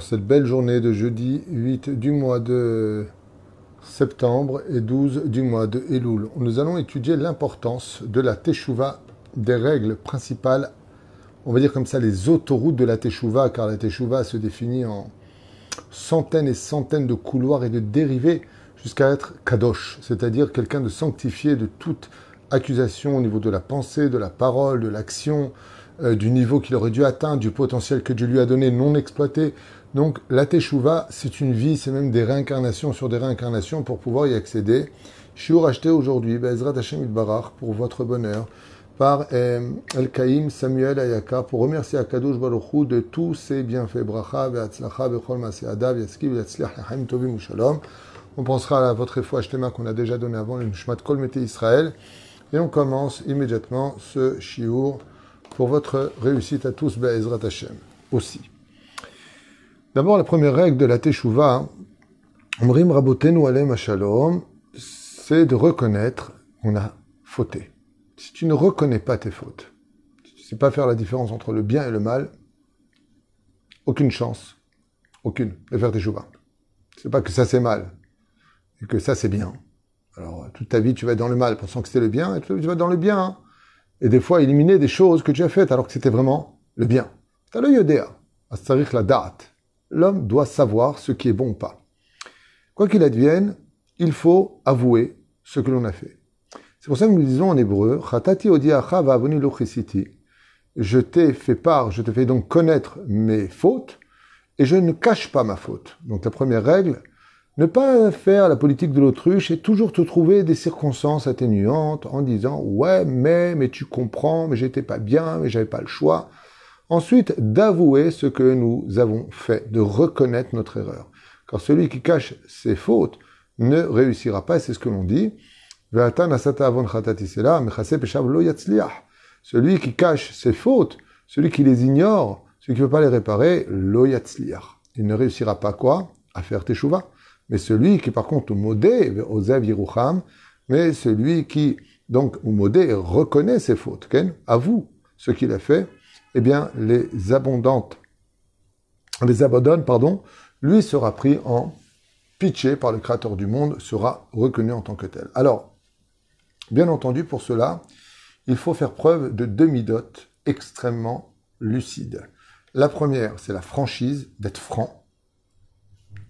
cette belle journée de jeudi 8 du mois de septembre et 12 du mois de Elul. Nous allons étudier l'importance de la Teshuvah, des règles principales, on va dire comme ça, les autoroutes de la Teshuvah, car la Teshuvah se définit en centaines et centaines de couloirs et de dérivés jusqu'à être Kadosh, c'est-à-dire quelqu'un de sanctifié de toute accusation au niveau de la pensée, de la parole, de l'action, euh, du niveau qu'il aurait dû atteindre, du potentiel que Dieu lui a donné non exploité. Donc la Teshuvah, c'est une vie, c'est même des réincarnations sur des réincarnations pour pouvoir y accéder. Je suis racheté aujourd'hui, Bezrat Hashem Barach, pour votre bonheur, par euh, El Kaïm Samuel Ayaka, pour remercier Akadosh Baruch Hu de tous ses bienfaits. Bracha, Be'atzlacha, Be'chol Maseada, Be'atzki, Be'atzliach, Lachaim Tovim Shalom. On pensera à votre foi Shtema qu'on a déjà donné avant, le Shmat Kol Israël. Et on commence immédiatement ce shiur pour votre réussite à tous, Be'ezrat Hashem, aussi. D'abord, la première règle de la Teshuvah, Omrim Rabotenu Alem Shalom, c'est de reconnaître qu'on a fauté. Si tu ne reconnais pas tes fautes, si tu ne sais pas faire la différence entre le bien et le mal, aucune chance, aucune, de faire Teshuvah. C'est pas que ça c'est mal, et que ça c'est bien. Alors, toute ta vie, tu vas être dans le mal, pensant que c'était le bien, et tu vas dans le bien. Hein. Et des fois, éliminer des choses que tu as faites, alors que c'était vraiment le bien. T'as le yodéa, la date. L'homme doit savoir ce qui est bon ou pas. Quoi qu'il advienne, il faut avouer ce que l'on a fait. C'est pour ça que nous disons en hébreu, Je t'ai fait part, je te fais donc connaître mes fautes, et je ne cache pas ma faute. Donc la première règle, ne pas faire la politique de l'autruche et toujours te trouver des circonstances atténuantes en disant ouais mais mais tu comprends mais j'étais pas bien mais j'avais pas le choix. Ensuite d'avouer ce que nous avons fait, de reconnaître notre erreur. Car celui qui cache ses fautes ne réussira pas, c'est ce que l'on dit. Celui qui cache ses fautes, celui qui les ignore, celui qui ne veut pas les réparer, lo Il ne réussira pas quoi? À faire teshuva. Mais celui qui, par contre, modé, osev mais celui qui, donc, modé, reconnaît ses fautes, ken, avoue ce qu'il a fait, eh bien, les abondantes, les abandonne, pardon, lui sera pris en pitché par le Créateur du monde, sera reconnu en tant que tel. Alors, bien entendu, pour cela, il faut faire preuve de demi-dot extrêmement lucides. La première, c'est la franchise, d'être franc,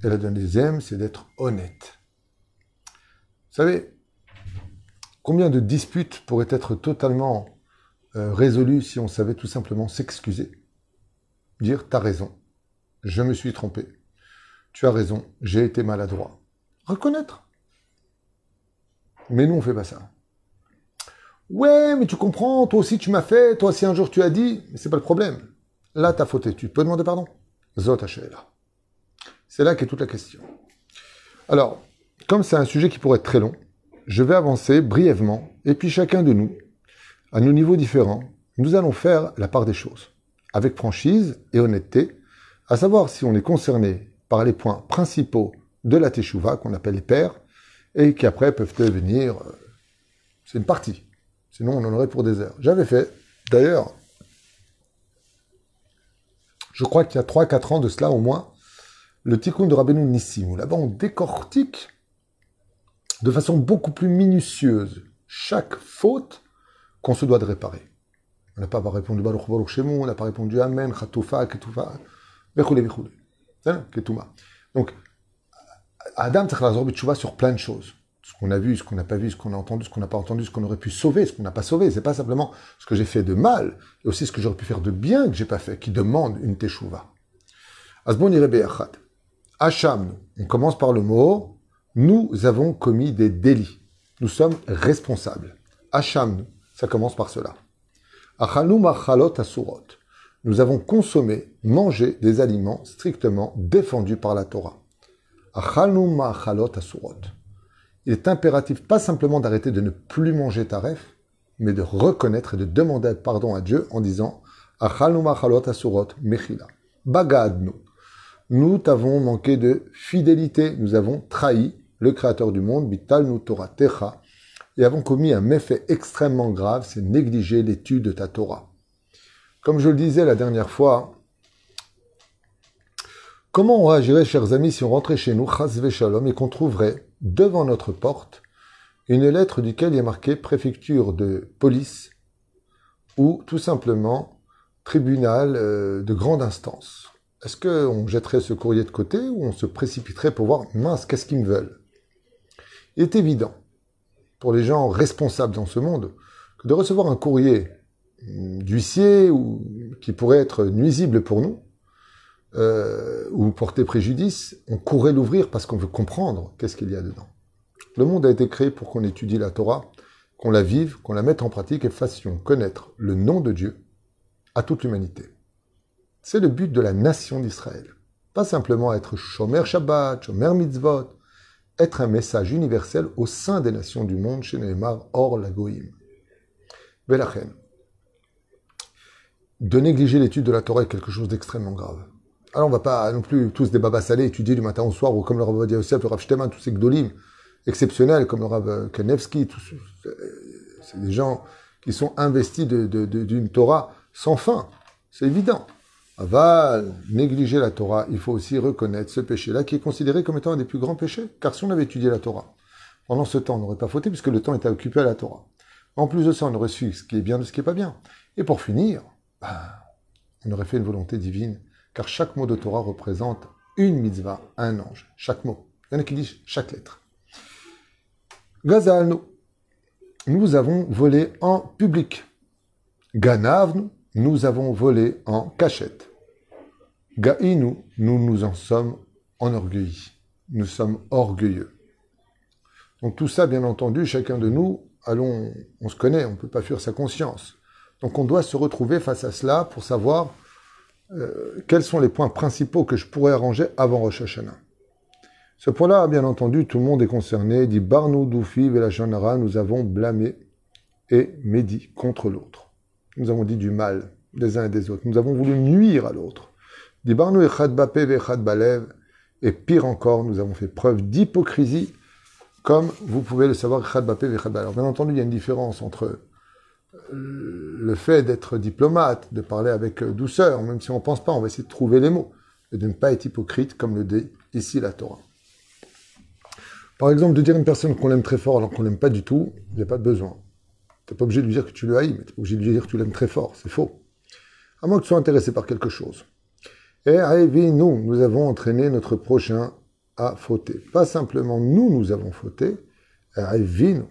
et la deuxième, c'est d'être honnête. Vous savez, combien de disputes pourraient être totalement euh, résolues si on savait tout simplement s'excuser Dire, t'as raison, je me suis trompé. Tu as raison, j'ai été maladroit. Reconnaître. Mais nous, on fait pas ça. Ouais, mais tu comprends, toi aussi tu m'as fait, toi aussi un jour tu as dit, mais c'est pas le problème. Là, t'as fauté, tu peux demander pardon. Zot là. C'est là qu'est toute la question. Alors, comme c'est un sujet qui pourrait être très long, je vais avancer brièvement, et puis chacun de nous, à nos niveaux différents, nous allons faire la part des choses, avec franchise et honnêteté, à savoir si on est concerné par les points principaux de la teshuva, qu'on appelle les pères, et qui après peuvent devenir... Euh, c'est une partie. Sinon, on en aurait pour des heures. J'avais fait, d'ailleurs, je crois qu'il y a 3-4 ans de cela au moins, le tikkun de Rabbeinu Nissim, là-bas on décortique de façon beaucoup plus minutieuse chaque faute qu'on se doit de réparer. On n'a pas répondu Baruch Baruch Shemu, on n'a pas répondu Amen, Khatoufa, Ketoufa, Bechoule, Bechoule. Ketuma. Donc, Adam Tchalazorbitchouva sur plein de choses. Ce qu'on a vu, ce qu'on n'a pas vu, ce qu'on a entendu, ce qu'on n'a pas entendu, ce qu'on aurait pu sauver, ce qu'on n'a pas sauvé. C'est pas simplement ce que j'ai fait de mal, et aussi ce que j'aurais pu faire de bien que j'ai pas fait, qui demande une teshuva. Asbon. Hacham, on commence par le mot, nous avons commis des délits. Nous sommes responsables. Hacham, ça commence par cela. Achalot asurot. Nous avons consommé, mangé des aliments strictement défendus par la Torah. Achalot asurot. Il est impératif pas simplement d'arrêter de ne plus manger taref, mais de reconnaître et de demander pardon à Dieu en disant Achalot asurot mechila. Bagadnu nous t'avons manqué de fidélité, nous avons trahi le Créateur du monde, Bital Torah Techa, et avons commis un méfait extrêmement grave, c'est négliger l'étude de ta Torah. Comme je le disais la dernière fois, Comment on réagirait, chers amis, si on rentrait chez nous, chas shalom, et qu'on trouverait devant notre porte une lettre duquel il est marqué préfecture de police ou tout simplement tribunal euh, de grande instance? Est-ce qu'on jetterait ce courrier de côté ou on se précipiterait pour voir, mince, qu'est-ce qu'ils me veulent? Il est évident, pour les gens responsables dans ce monde, que de recevoir un courrier d'huissier ou qui pourrait être nuisible pour nous, euh, ou porter préjudice, on courrait l'ouvrir parce qu'on veut comprendre qu'est-ce qu'il y a dedans. Le monde a été créé pour qu'on étudie la Torah, qu'on la vive, qu'on la mette en pratique et fassions connaître le nom de Dieu à toute l'humanité. C'est le but de la nation d'Israël. Pas simplement être Shomer Shabbat, Shomer Mitzvot, être un message universel au sein des nations du monde chez Neymar, hors la Goïm. Belachen. De négliger l'étude de la Torah est quelque chose d'extrêmement grave. Alors on va pas non plus tous des babas salés étudier du matin au soir, ou comme le Rav Yosef, le Rav Shteman, tous ces gdolim exceptionnels, comme le Rav Kanevski, c'est des gens qui sont investis d'une Torah sans fin. C'est évident. Va négliger la Torah, il faut aussi reconnaître ce péché-là qui est considéré comme étant un des plus grands péchés. Car si on avait étudié la Torah, pendant ce temps, on n'aurait pas fauté puisque le temps était occupé à la Torah. En plus de ça, on aurait su ce qui est bien de ce qui est pas bien. Et pour finir, bah, on aurait fait une volonté divine car chaque mot de Torah représente une mitzvah, un ange. Chaque mot. Il y en a qui disent chaque lettre. Gazalnu, nous avons volé en public. Ganavnu, nous avons volé en cachette. Gaïnu, nous nous en sommes enorgueillis. Nous sommes orgueilleux. Donc tout ça, bien entendu, chacun de nous, allons, on se connaît, on ne peut pas fuir sa conscience. Donc on doit se retrouver face à cela pour savoir euh, quels sont les points principaux que je pourrais arranger avant Rosh. Ce point-là, bien entendu, tout le monde est concerné. Dit Barnou, Doufi, Velachanara, nous avons blâmé et médit contre l'autre. Nous avons dit du mal des uns et des autres. Nous avons voulu nuire à l'autre. Et pire encore, nous avons fait preuve d'hypocrisie, comme vous pouvez le savoir, Echad bien entendu, il y a une différence entre le fait d'être diplomate, de parler avec douceur, même si on ne pense pas, on va essayer de trouver les mots, et de ne pas être hypocrite, comme le dit ici la Torah. Par exemple, de dire à une personne qu'on l'aime très fort alors qu'on l'aime pas du tout, il n'y a pas de besoin. Tu n'es pas obligé de lui dire que tu le haïs, mais tu es obligé de lui dire que tu l'aimes très fort, c'est faux. À moins que tu sois intéressé par quelque chose. Et nous, nous avons entraîné notre prochain à fauter. Pas simplement nous, nous avons fauté, nous.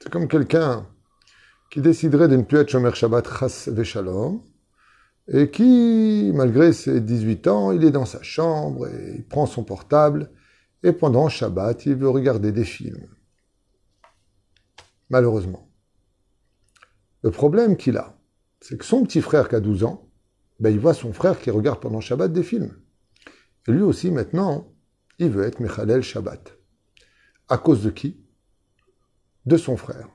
C'est comme quelqu'un qui déciderait de ne plus être Shomer Shabbat Chas Veshalom, et qui, malgré ses 18 ans, il est dans sa chambre et il prend son portable, et pendant Shabbat, il veut regarder des films. Malheureusement. Le problème qu'il a, c'est que son petit frère qui a 12 ans, ben, il voit son frère qui regarde pendant Shabbat des films. Et lui aussi, maintenant, il veut être Mechalel Shabbat. À cause de qui? De son frère.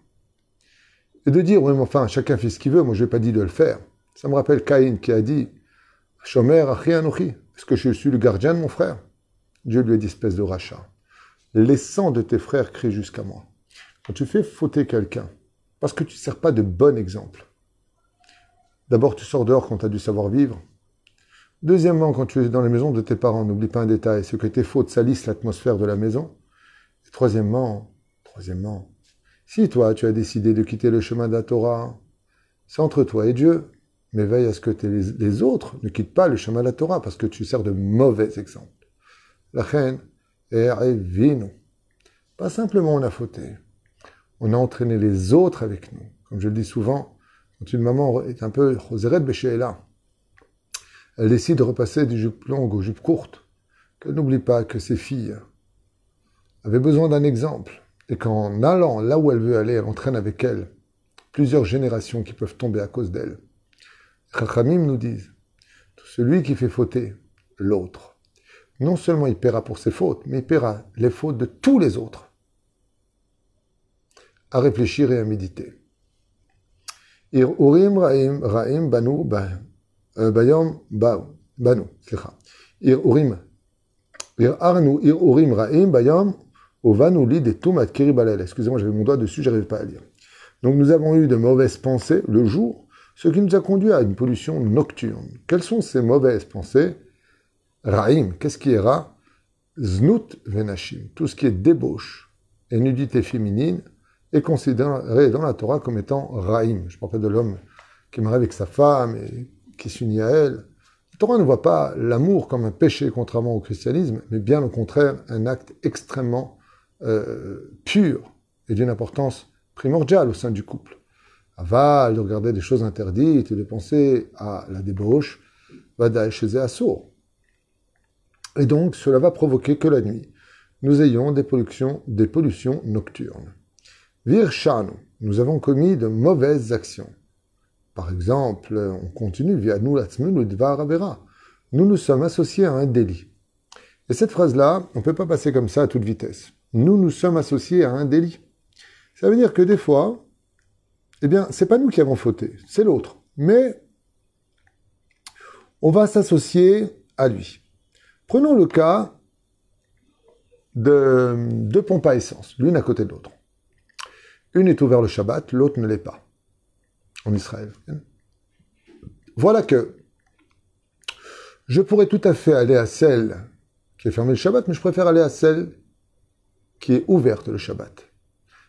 Et de dire, oui, mais enfin, chacun fait ce qu'il veut, moi je n'ai pas dit de le faire. Ça me rappelle Caïn qui a dit, Shomer Achi est-ce que je suis le gardien de mon frère? Dieu lui a dit, espèce de rachat. Les sangs de tes frères crient jusqu'à moi. Quand tu fais fauter quelqu'un, parce que tu ne sers pas de bon exemple, d'abord tu sors dehors quand tu as du savoir-vivre. Deuxièmement, quand tu es dans la maison de tes parents, n'oublie pas un détail, c'est que tes fautes salissent l'atmosphère de la maison. Et troisièmement, troisièmement, si toi, tu as décidé de quitter le chemin de la Torah, c'est entre toi et Dieu. Mais veille à ce que les autres ne quittent pas le chemin de la Torah parce que tu sers de mauvais exemple. La reine est. Pas simplement on a fauté. On a entraîné les autres avec nous. Comme je le dis souvent, quand une maman est un peu roseret là, elle décide de repasser du jupe longue aux jupes courtes, qu'elle n'oublie pas que ses filles avaient besoin d'un exemple et qu'en allant là où elle veut aller, elle entraîne avec elle plusieurs générations qui peuvent tomber à cause d'elle. Chachamim nous disent, celui qui fait fauter l'autre, non seulement il paiera pour ses fautes, mais il paiera les fautes de tous les autres. À réfléchir et à méditer. Ir urim raim raim banu euh, bayom banu. Ir urim. Ir arnu ir urim raim bayom lit des Excusez-moi, j'avais mon doigt dessus, j'arrive pas à lire. Donc nous avons eu de mauvaises pensées le jour, ce qui nous a conduit à une pollution nocturne. Quelles sont ces mauvaises pensées? Raïm, qu'est-ce qui est ra? Znut venashim, tout ce qui est débauche et nudité féminine est considéré dans la Torah comme étant Raïm. Je parle de l'homme qui marie avec sa femme et qui s'unit à elle. La Torah ne voit pas l'amour comme un péché, contrairement au christianisme, mais bien au contraire, un acte extrêmement euh, pur et d'une importance primordiale au sein du couple. Aval, de regarder des choses interdites et de penser à la débauche, va chez assour. Et donc, cela va provoquer que la nuit, nous ayons des pollutions, des pollutions nocturnes. Vir nous avons commis de mauvaises actions. Par exemple, on continue via nous Nous nous sommes associés à un délit. Et cette phrase-là, on ne peut pas passer comme ça à toute vitesse. Nous nous sommes associés à un délit. Ça veut dire que des fois, eh bien, c'est pas nous qui avons fauté, c'est l'autre. Mais on va s'associer à lui. Prenons le cas de deux pompes à essence, l'une à côté de l'autre. Une est ouverte le Shabbat, l'autre ne l'est pas, en Israël. Voilà que je pourrais tout à fait aller à celle qui est fermée le Shabbat, mais je préfère aller à celle qui est ouverte le Shabbat.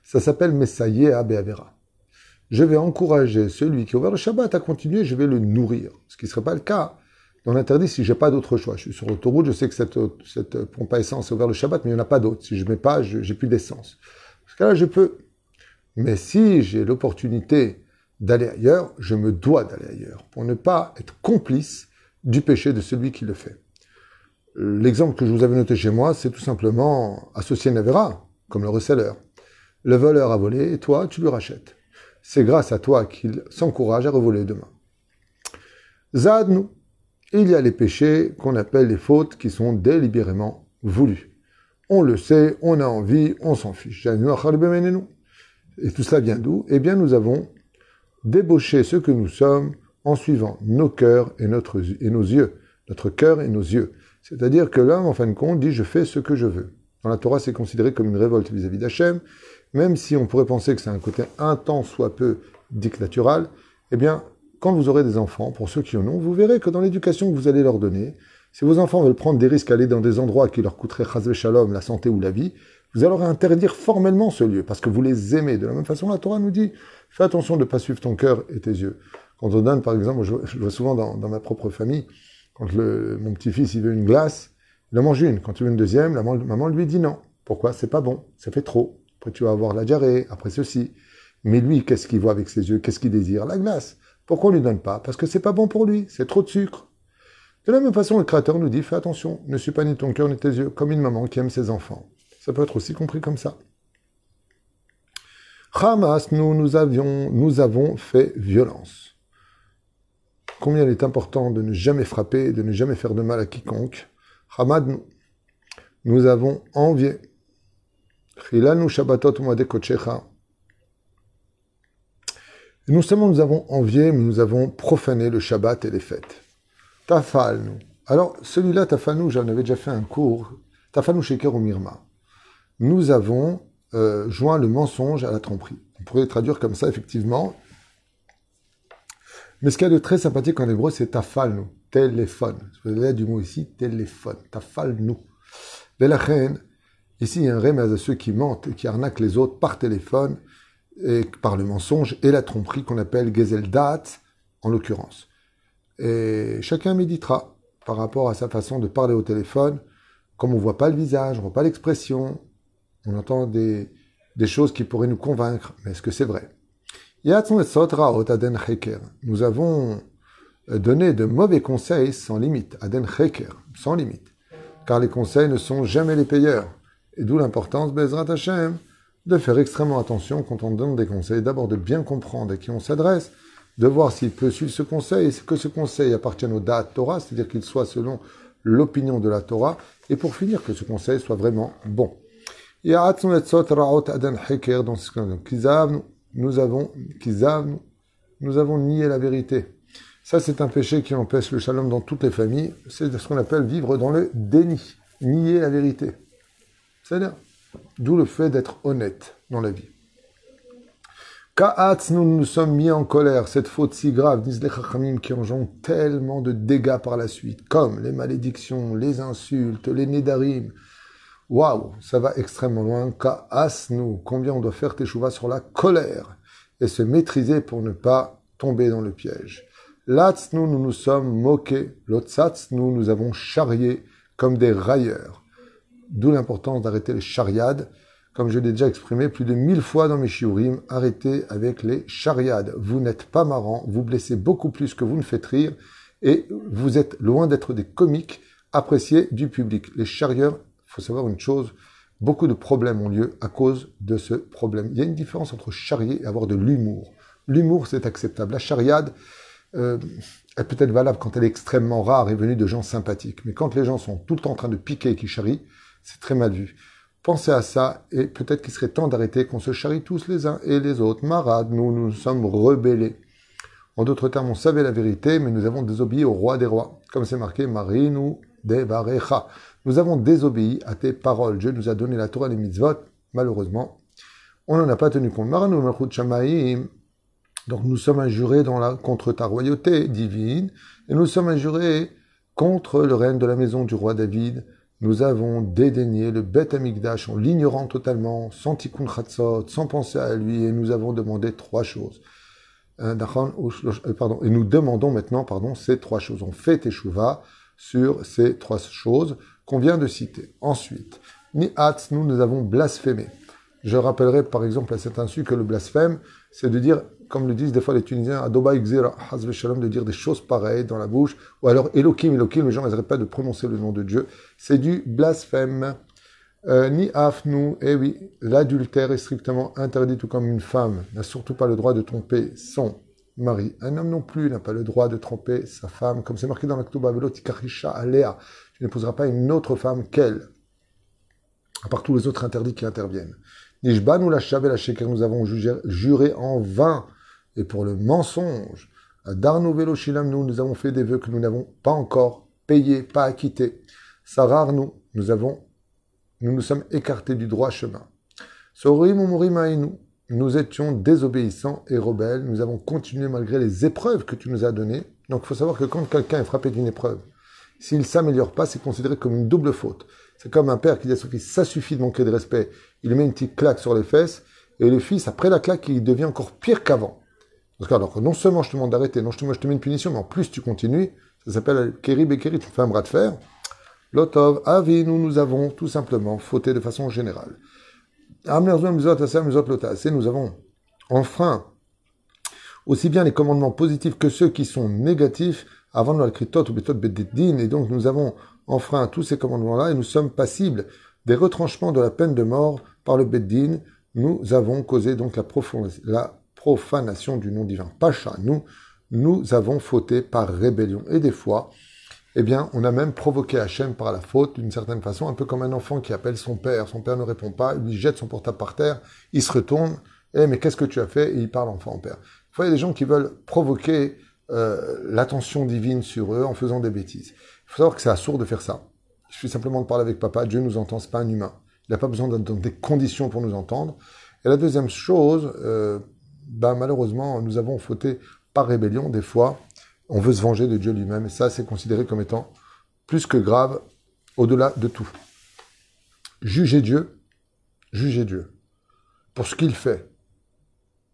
Ça s'appelle Messaye Abeavera. Je vais encourager celui qui a ouvert le Shabbat à continuer, je vais le nourrir. Ce qui ne serait pas le cas dans l'interdit si j'ai pas d'autre choix. Je suis sur l'autoroute, je sais que cette, pompe à essence est ouverte le Shabbat, mais il n'y en a pas d'autre. Si je ne mets pas, je n'ai plus d'essence. Parce que là, je peux. Mais si j'ai l'opportunité d'aller ailleurs, je me dois d'aller ailleurs pour ne pas être complice du péché de celui qui le fait. L'exemple que je vous avais noté chez moi, c'est tout simplement associer Navera, comme le reseller. Le voleur a volé et toi, tu lui rachètes. C'est grâce à toi qu'il s'encourage à revoler demain. Zadnu, il y a les péchés qu'on appelle les fautes qui sont délibérément voulues. On le sait, on a envie, on s'en fiche. Et tout cela vient d'où? Eh bien, nous avons débauché ce que nous sommes en suivant nos cœurs et, nos yeux. Notre cœur et nos yeux. C'est-à-dire que l'homme, en fin de compte, dit je fais ce que je veux. Dans la Torah, c'est considéré comme une révolte vis-à-vis d'Hachem, même si on pourrait penser que c'est un côté intense, soit peu dictatural, eh bien, quand vous aurez des enfants, pour ceux qui en ont, vous verrez que dans l'éducation que vous allez leur donner, si vos enfants veulent prendre des risques, aller dans des endroits qui leur coûteraient chazve shalom, la santé ou la vie, vous allez interdire formellement ce lieu, parce que vous les aimez. De la même façon, la Torah nous dit, fais attention de ne pas suivre ton cœur et tes yeux. Quand on donne, par exemple, je, vois souvent dans, ma propre famille, quand le, mon petit-fils il veut une glace, il en mange une. Quand il veut une deuxième, la maman lui dit non. Pourquoi? C'est pas bon, ça fait trop. Après tu vas avoir la diarrhée, après ceci. Mais lui, qu'est-ce qu'il voit avec ses yeux? Qu'est-ce qu'il désire? La glace. Pourquoi on lui donne pas? Parce que c'est pas bon pour lui, c'est trop de sucre. De la même façon, le Créateur nous dit, fais attention, ne suis pas ni ton cœur ni tes yeux, comme une maman qui aime ses enfants. Ça peut être aussi compris comme ça. Hamas, nous, nous, avions, nous avons fait violence. Combien il est important de ne jamais frapper, de ne jamais faire de mal à quiconque. Hamad, nous, nous avons envié. Non seulement nous avons envié, mais nous avons profané le Shabbat et les fêtes. Tafal, nous. Alors, celui-là, Tafal, j'en avais déjà fait un cours. Tafal, Sheker ou Mirma. Nous avons euh, joint le mensonge à la tromperie. On pourrait le traduire comme ça, effectivement. Mais ce qu'il y a de très sympathique en hébreu, c'est Tafal, nous. Téléphone. Vous avez du mot ici, téléphone. Tafal, nous. reine, ici, il y a un remède à ceux qui mentent et qui arnaquent les autres par téléphone et par le mensonge et la tromperie qu'on appelle Gezeldat, en l'occurrence. Et chacun méditera par rapport à sa façon de parler au téléphone. Comme on voit pas le visage, on voit pas l'expression, on entend des, choses qui pourraient nous convaincre, mais est-ce que c'est vrai? Nous avons donné de mauvais conseils sans limite, Aden Heker, sans limite, car les conseils ne sont jamais les payeurs. Et d'où l'importance, de faire extrêmement attention quand on donne des conseils, d'abord de bien comprendre à qui on s'adresse, de voir s'il peut suivre ce conseil, et que ce conseil appartienne au Da'at Torah, c'est-à-dire qu'il soit selon l'opinion de la Torah, et pour finir, que ce conseil soit vraiment bon. Nous avons, nous avons nié la vérité. Ça, c'est un péché qui empêche le shalom dans toutes les familles. C'est ce qu'on appelle vivre dans le déni, nier la vérité. C'est-à-dire, D'où le fait d'être honnête dans la vie. Ka'atz, nous nous sommes mis en colère. Cette faute si grave, disent les Chachamim, qui engendre tellement de dégâts par la suite, comme les malédictions, les insultes, les nédarim. Waouh, ça va extrêmement loin. Ka'as, nous, combien on doit faire teshuva sur la colère et se maîtriser pour ne pas tomber dans le piège. L'atz, nous, nous nous sommes moqués. L'otsatz, nous, nous avons charrié comme des railleurs. D'où l'importance d'arrêter les chariades comme je l'ai déjà exprimé plus de mille fois dans mes shiurim, arrêtez avec les chariades. Vous n'êtes pas marrant, vous blessez beaucoup plus que vous ne faites rire, et vous êtes loin d'être des comiques appréciés du public. Les charieurs, il faut savoir une chose, beaucoup de problèmes ont lieu à cause de ce problème. Il y a une différence entre charrier et avoir de l'humour. L'humour, c'est acceptable. La chariade, euh, elle peut être valable quand elle est extrêmement rare et venue de gens sympathiques. Mais quand les gens sont tout le temps en train de piquer et qui charrient, c'est très mal vu. Pensez à ça et peut-être qu'il serait temps d'arrêter qu'on se charrie tous les uns et les autres. Marade, nous nous sommes rebellés. En d'autres termes, on savait la vérité, mais nous avons désobéi au roi des rois. Comme c'est marqué, Marinu Devarecha. Nous avons désobéi à tes paroles. Dieu nous a donné la Torah et les mitzvot. Malheureusement, on n'en a pas tenu compte. Donc nous sommes injurés contre ta royauté divine et nous sommes injurés contre le règne de la maison du roi David nous avons dédaigné le Beth Amikdash en l'ignorant totalement, sans tikkun chatzot, sans penser à lui, et nous avons demandé trois choses. Euh, pardon, et nous demandons maintenant pardon, ces trois choses. On fait teshuva sur ces trois choses qu'on vient de citer. Ensuite, ni hatz, nous, nous avons blasphémé. Je rappellerai par exemple à cet insu que le blasphème, c'est de dire comme le disent des fois les Tunisiens, Adoba Shalom, de dire des choses pareilles dans la bouche, ou alors Elohim, Elohim, les gens n'arrêtent pas de prononcer le nom de Dieu. C'est du blasphème. Euh, ni afnou, eh oui, l'adultère est strictement interdit, tout comme une femme n'a surtout pas le droit de tromper son mari. Un homme non plus n'a pas le droit de tromper sa femme, comme c'est marqué dans l'Aktuba Velotikachisha Alea. Tu n'épouseras pas une autre femme qu'elle, à part tous les autres interdits qui interviennent. Nishba nous la et car nous avons juré en vain et pour le mensonge. À Darnou Shilam, nous, nous avons fait des vœux que nous n'avons pas encore payés, pas acquittés. Sarar, nous, nous avons, nous nous sommes écartés du droit chemin. Sorim nous étions désobéissants et rebelles. Nous avons continué malgré les épreuves que tu nous as données. Donc, il faut savoir que quand quelqu'un est frappé d'une épreuve, s'il ne s'améliore pas, c'est considéré comme une double faute. C'est comme un père qui dit à son fils, ça suffit de manquer de respect. Il lui met une petite claque sur les fesses, et le fils, après la claque, il devient encore pire qu'avant. Parce alors, non seulement je te demande d'arrêter, non seulement je te mets une punition, mais en plus tu continues. Ça s'appelle Keri Bekeri, tu fais un bras de fer. Lotov, Avi, nous, nous avons tout simplement fauté de façon générale. Nous avons enfreint aussi bien les commandements positifs que ceux qui sont négatifs avant de l'écriture ou Betot Bededdin. Et donc, nous avons enfreint tous ces commandements-là et nous sommes passibles des retranchements de la peine de mort par le Beddin. Nous avons causé donc la, la profanation du nom divin. Pacha, nous, nous avons fauté par rébellion. Et des fois, eh bien, on a même provoqué Hachem par la faute d'une certaine façon, un peu comme un enfant qui appelle son père. Son père ne répond pas, il lui jette son portable par terre, il se retourne, eh, mais qu'est-ce que tu as fait? Et il parle enfant au père. Il y a des gens qui veulent provoquer euh, l'attention divine sur eux en faisant des bêtises. Il faut savoir que c'est assourd de faire ça. Je suis simplement de parler avec papa, Dieu nous entend, c'est pas un humain. Il n'a pas besoin de des conditions pour nous entendre. Et la deuxième chose, euh, ben, malheureusement, nous avons fauté par rébellion. Des fois, on veut se venger de Dieu lui-même. Et ça, c'est considéré comme étant plus que grave au-delà de tout. Juger Dieu, juger Dieu pour ce qu'il fait.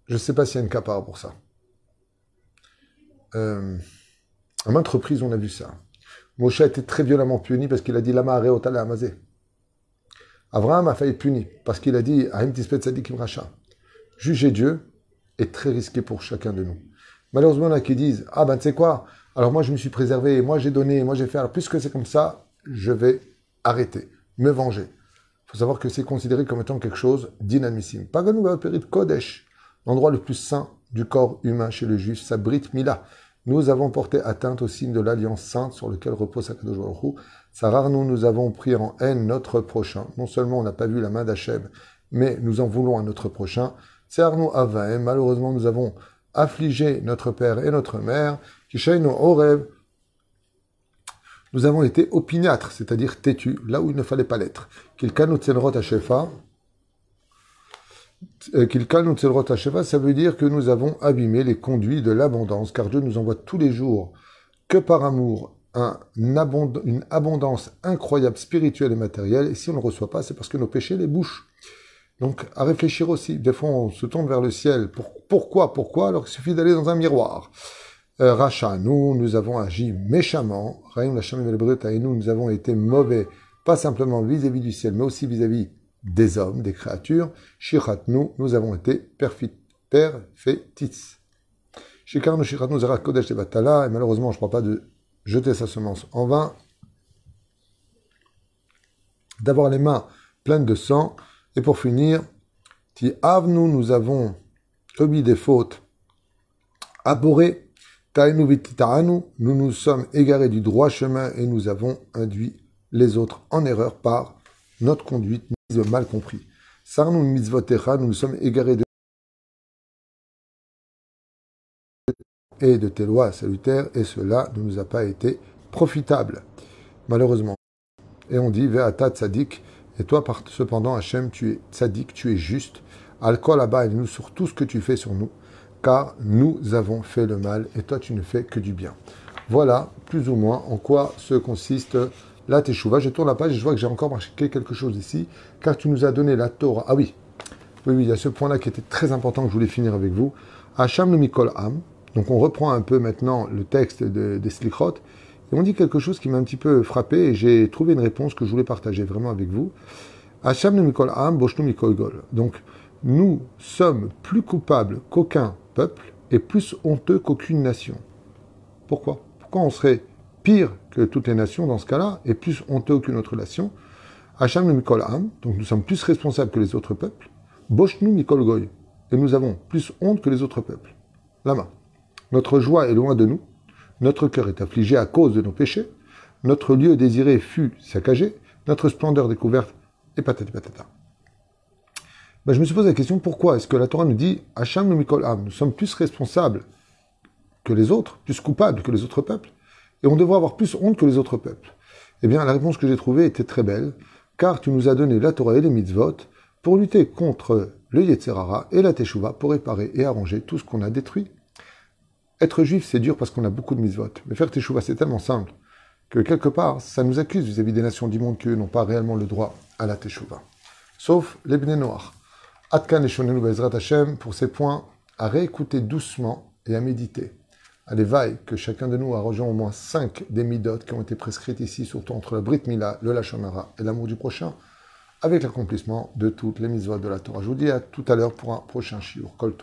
Je ne sais pas s'il y a une capara pour ça. Euh, à maintes reprises, on a vu ça. Moshe a été très violemment puni parce qu'il a dit Lama Areotala Amazé. Abraham a failli puni parce qu'il a dit Ahim Tispet Racha. Juger Dieu, est très risqué pour chacun de nous. Malheureusement, il y en a qui disent Ah ben tu sais quoi? Alors moi je me suis préservé, moi j'ai donné, moi j'ai fait. Alors puisque c'est comme ça, je vais arrêter, me venger. Il faut savoir que c'est considéré comme étant quelque chose d'inadmissible. Paganou de Kodesh, l'endroit le plus saint du corps humain chez le juif, Sabrit Mila. Nous avons porté atteinte au signe de l'alliance sainte sur lequel repose Akadosh Baruch Sarar, nous, nous avons pris en haine notre prochain. Non seulement on n'a pas vu la main d'Hachem, mais nous en voulons à notre prochain. Arnaud Avaim, malheureusement nous avons affligé notre père et notre mère. Nous avons été opiniâtres, c'est-à-dire têtus, là où il ne fallait pas l'être. Euh, ça veut dire que nous avons abîmé les conduits de l'abondance, car Dieu nous envoie tous les jours, que par amour, un une abondance incroyable spirituelle et matérielle, et si on ne reçoit pas, c'est parce que nos péchés les bouchent. Donc, à réfléchir aussi. Des fois, on se tourne vers le ciel. pourquoi Pourquoi? Alors qu'il suffit d'aller dans un miroir. Euh, Racha, nous, nous avons agi méchamment. Raïm, la et nous, nous avons été mauvais, pas simplement vis-à-vis du ciel, mais aussi vis-à-vis des hommes, des créatures. Shirat, nous, nous avons été perfectis. Shikar, Shirat, nous Kodesh et et malheureusement, je ne crois pas de jeter sa semence en vain, d'avoir les mains pleines de sang, et pour finir, Ti Avnu, nous avons commis des fautes, abhorré, Tainu Vititaanu, nous nous sommes égarés du droit chemin et nous avons induit les autres en erreur par notre conduite mal compris. Sarnu mitzvotecha, nous nous sommes égarés de et de tes lois salutaires, et cela ne nous a pas été profitable, malheureusement. Et on dit, Ve'ata tzadik, et toi, cependant, Hachem, tu es tzadik, tu es juste, alcool là-bas, nous sur tout ce que tu fais sur nous, car nous avons fait le mal, et toi, tu ne fais que du bien. Voilà, plus ou moins, en quoi se consiste la Teshuvah. Je tourne la page et je vois que j'ai encore marqué quelque chose ici, car tu nous as donné la Torah. Ah oui, oui, oui, il y a ce point-là qui était très important que je voulais finir avec vous. Hacham le Mikol Am, donc on reprend un peu maintenant le texte de, des Slichot, et on dit quelque chose qui m'a un petit peu frappé, et j'ai trouvé une réponse que je voulais partager vraiment avec vous. Donc, nous sommes plus coupables qu'aucun peuple et plus honteux qu'aucune nation. Pourquoi? Pourquoi on serait pire que toutes les nations dans ce cas-là, et plus honteux qu'une autre nation? Hacham Mikol donc nous sommes plus responsables que les autres peuples. Boshnu Mikol Goy, et nous avons plus honte que les autres peuples. Lama. Notre joie est loin de nous, notre cœur est affligé à cause de nos péchés, notre lieu désiré fut saccagé, notre splendeur découverte, et patati patata. Ben, je me suis posé la question, pourquoi est-ce que la Torah nous dit Hacham Mikol Am Nous sommes plus responsables que les autres, plus coupables que les autres peuples, et on devrait avoir plus honte que les autres peuples? Eh bien, la réponse que j'ai trouvée était très belle, car tu nous as donné la Torah et les mitzvot pour lutter contre le Yetzerara et la Teshuvah, pour réparer et arranger tout ce qu'on a détruit être juif, c'est dur parce qu'on a beaucoup de mitzvot. Mais faire teshuva, c'est tellement simple que quelque part, ça nous accuse vis-à-vis des nations du monde qui n'ont pas réellement le droit à la teshuva. Sauf les Bnei Noir. Atkan et Bezrat Hashem, pour ces points, à réécouter doucement et à méditer. À l'éveil que chacun de nous a rejoint au moins cinq des midot qui ont été prescrites ici, surtout entre la Brit Mila, le Lachonara et l'amour du prochain, avec l'accomplissement de toutes les mitzvot de la Torah. Je vous dis à tout à l'heure pour un prochain shiur. Kol